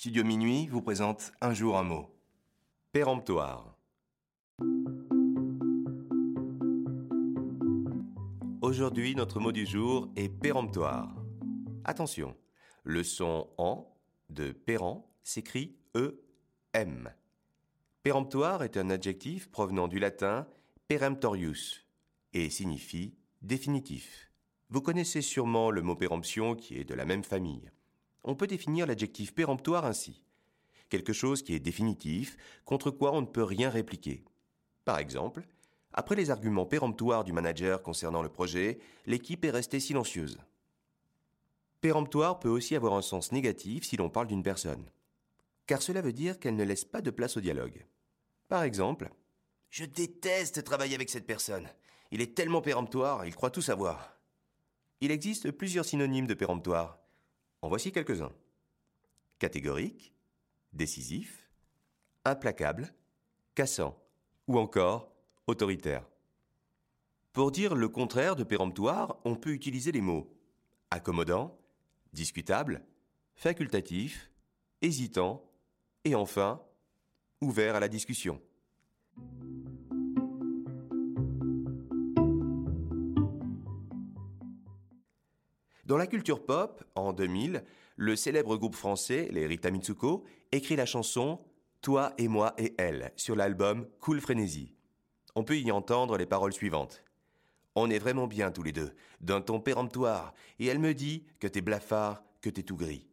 Studio Minuit vous présente un jour un mot. Péremptoire. Aujourd'hui, notre mot du jour est péremptoire. Attention, le son en de pérant s'écrit E-M. Péremptoire est un adjectif provenant du latin peremptorius et signifie définitif. Vous connaissez sûrement le mot péremption qui est de la même famille. On peut définir l'adjectif péremptoire ainsi. Quelque chose qui est définitif, contre quoi on ne peut rien répliquer. Par exemple, après les arguments péremptoires du manager concernant le projet, l'équipe est restée silencieuse. Péremptoire peut aussi avoir un sens négatif si l'on parle d'une personne. Car cela veut dire qu'elle ne laisse pas de place au dialogue. Par exemple, Je déteste travailler avec cette personne. Il est tellement péremptoire, il croit tout savoir. Il existe plusieurs synonymes de péremptoire. En voici quelques-uns. Catégorique, décisif, implacable, cassant ou encore autoritaire. Pour dire le contraire de péremptoire, on peut utiliser les mots accommodant, discutable, facultatif, hésitant et enfin ouvert à la discussion. Dans la culture pop, en 2000, le célèbre groupe français, les Rita Mitsuko, écrit la chanson Toi et moi et elle sur l'album Cool Frénésie. On peut y entendre les paroles suivantes. On est vraiment bien tous les deux, d'un ton péremptoire, et elle me dit que t'es blafard, que t'es tout gris.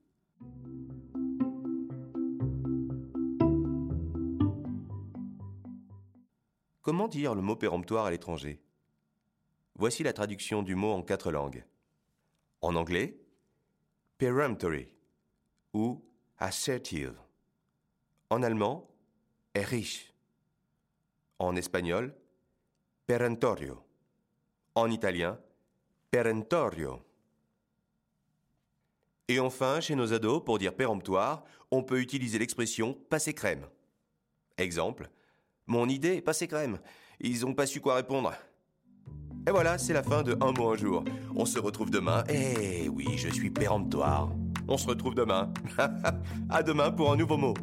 Comment dire le mot péremptoire à l'étranger? Voici la traduction du mot en quatre langues. En anglais, peremptory ou assertive. En allemand, riche. En espagnol, perentorio. En italien, perentorio. Et enfin, chez nos ados, pour dire péremptoire, on peut utiliser l'expression passer crème. Exemple, mon idée est passer crème. Ils ont pas su quoi répondre. Et voilà, c'est la fin de Un mot un jour. On se retrouve demain. Eh oui, je suis péremptoire. On se retrouve demain. à demain pour un nouveau mot.